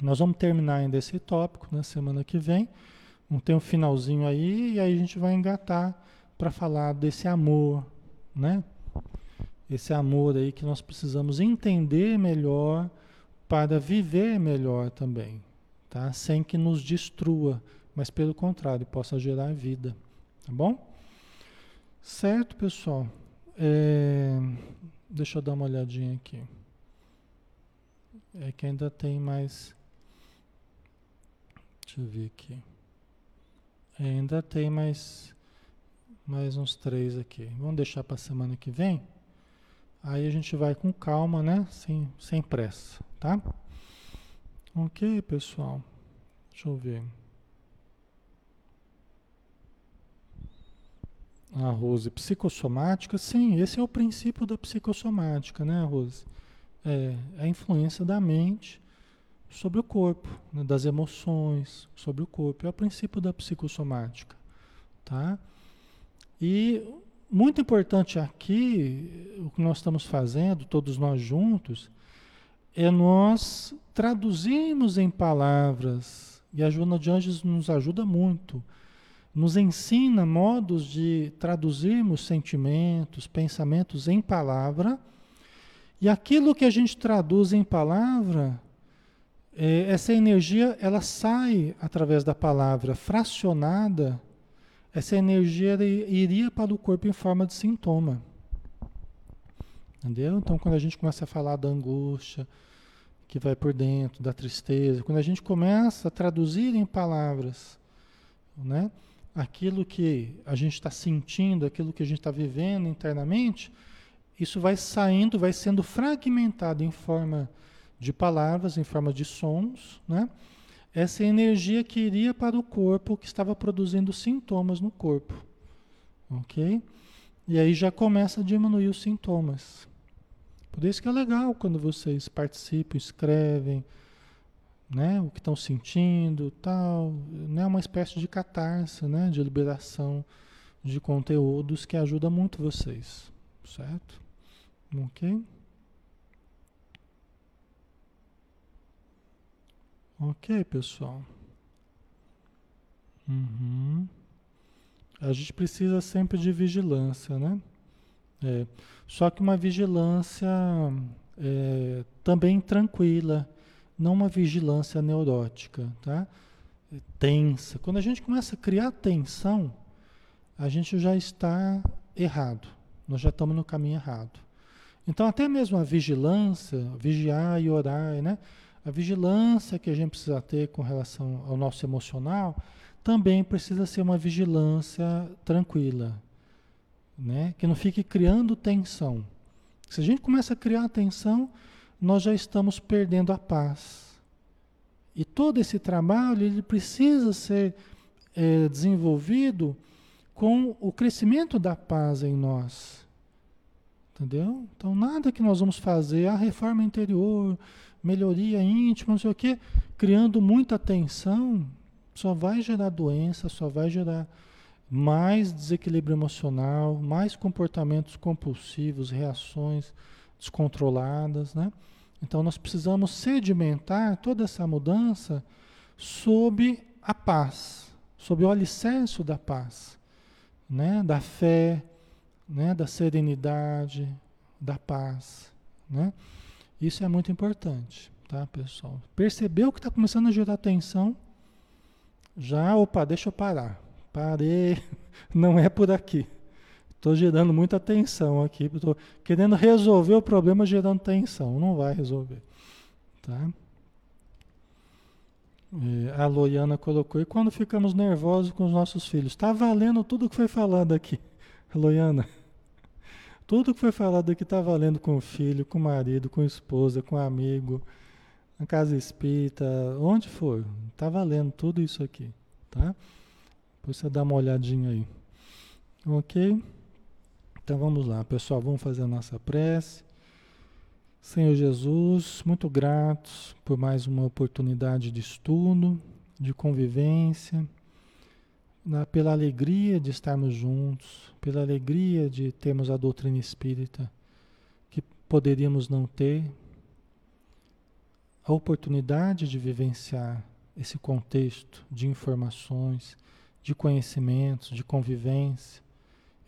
Nós vamos terminar ainda esse tópico na semana que vem. Vamos ter um finalzinho aí e aí a gente vai engatar para falar desse amor, né? Esse amor aí que nós precisamos entender melhor para viver melhor também, tá? Sem que nos destrua, mas pelo contrário, possa gerar vida, tá bom? Certo, pessoal? É... Deixa eu dar uma olhadinha aqui. É que ainda tem mais. Deixa eu ver aqui. É, ainda tem mais, mais uns três aqui. Vamos deixar para a semana que vem? Aí a gente vai com calma, né? Sem, sem pressa, tá? Ok, pessoal. Deixa eu ver. A Rose, psicossomática, sim, esse é o princípio da psicossomática, né, Rose? É, é a influência da mente sobre o corpo, né, das emoções sobre o corpo. É o princípio da psicossomática, tá? E muito importante aqui, o que nós estamos fazendo, todos nós juntos, é nós traduzirmos em palavras, e a Joana de Anjos nos ajuda muito, nos ensina modos de traduzirmos sentimentos, pensamentos em palavra, e aquilo que a gente traduz em palavra, é, essa energia ela sai através da palavra fracionada essa energia iria para o corpo em forma de sintoma. Entendeu? Então, quando a gente começa a falar da angústia que vai por dentro, da tristeza, quando a gente começa a traduzir em palavras, né? Aquilo que a gente está sentindo, aquilo que a gente está vivendo internamente, isso vai saindo, vai sendo fragmentado em forma de palavras, em forma de sons, né? essa energia que iria para o corpo que estava produzindo sintomas no corpo. Ok? E aí já começa a diminuir os sintomas. Por isso que é legal quando vocês participam, escrevem, né, o que estão sentindo, tal, né, uma espécie de catarse, né, de liberação de conteúdos que ajuda muito vocês, certo? Ok? Ok, pessoal. Uhum. A gente precisa sempre de vigilância, né? É. Só que uma vigilância é, também tranquila, não uma vigilância neurótica, tá? Tensa. Quando a gente começa a criar tensão, a gente já está errado. Nós já estamos no caminho errado. Então, até mesmo a vigilância, vigiar e orar, né? A vigilância que a gente precisa ter com relação ao nosso emocional também precisa ser uma vigilância tranquila, né? Que não fique criando tensão. Se a gente começa a criar tensão, nós já estamos perdendo a paz. E todo esse trabalho ele precisa ser é, desenvolvido com o crescimento da paz em nós. Entendeu? Então, nada que nós vamos fazer, a reforma interior, melhoria íntima, não sei o quê, criando muita tensão, só vai gerar doença, só vai gerar mais desequilíbrio emocional, mais comportamentos compulsivos, reações descontroladas, né? Então nós precisamos sedimentar toda essa mudança sob a paz, sob o alicerce da paz, né? Da fé, né? Da serenidade, da paz, né? Isso é muito importante, tá, pessoal? Percebeu que está começando a gerar tensão? Já, opa, deixa eu parar. Parei, (laughs) não é por aqui. Estou gerando muita tensão aqui. Estou querendo resolver o problema gerando tensão. Não vai resolver. Tá? É, a Loiana colocou. E quando ficamos nervosos com os nossos filhos? Está valendo tudo que foi falado aqui, (laughs) Loiana. Tudo que foi falado aqui está valendo com o filho, com o marido, com a esposa, com o amigo, na casa espírita, onde for. Está valendo tudo isso aqui, tá? Depois você dá uma olhadinha aí. Ok? Então vamos lá, pessoal, vamos fazer a nossa prece. Senhor Jesus, muito gratos por mais uma oportunidade de estudo, de convivência na, pela alegria de estarmos juntos, pela alegria de termos a doutrina espírita, que poderíamos não ter, a oportunidade de vivenciar esse contexto de informações, de conhecimentos, de convivência.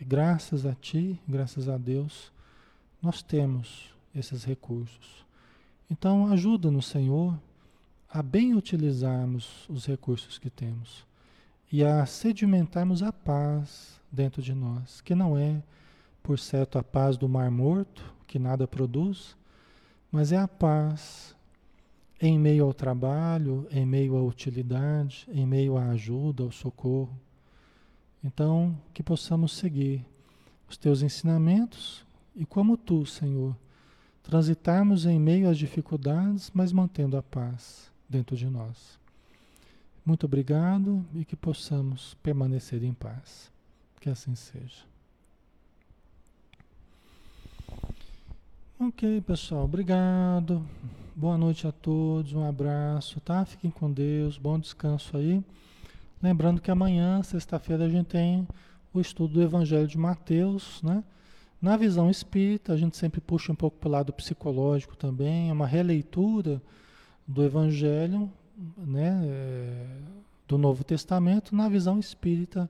E graças a Ti, graças a Deus, nós temos esses recursos. Então, ajuda-nos, Senhor, a bem utilizarmos os recursos que temos e a sedimentarmos a paz dentro de nós, que não é, por certo, a paz do mar morto, que nada produz, mas é a paz em meio ao trabalho, em meio à utilidade, em meio à ajuda, ao socorro. Então, que possamos seguir os teus ensinamentos e, como tu, Senhor, transitarmos em meio às dificuldades, mas mantendo a paz dentro de nós. Muito obrigado e que possamos permanecer em paz. Que assim seja. Ok, pessoal, obrigado. Boa noite a todos, um abraço, tá? Fiquem com Deus, bom descanso aí. Lembrando que amanhã, sexta-feira, a gente tem o estudo do Evangelho de Mateus, né? Na visão espírita, a gente sempre puxa um pouco para o lado psicológico também, é uma releitura do Evangelho, né? É, do Novo Testamento, na visão espírita,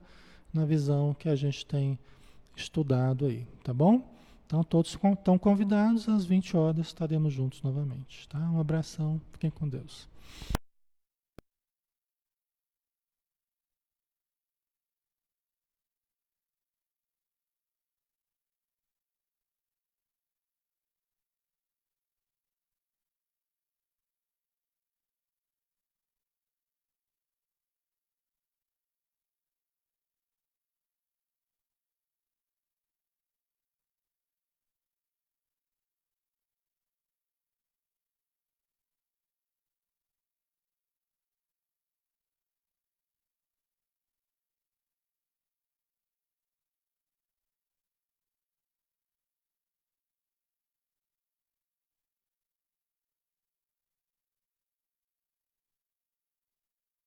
na visão que a gente tem estudado aí, tá bom? Então todos estão convidados, às 20 horas estaremos juntos novamente. Tá? Um abração, fiquem com Deus.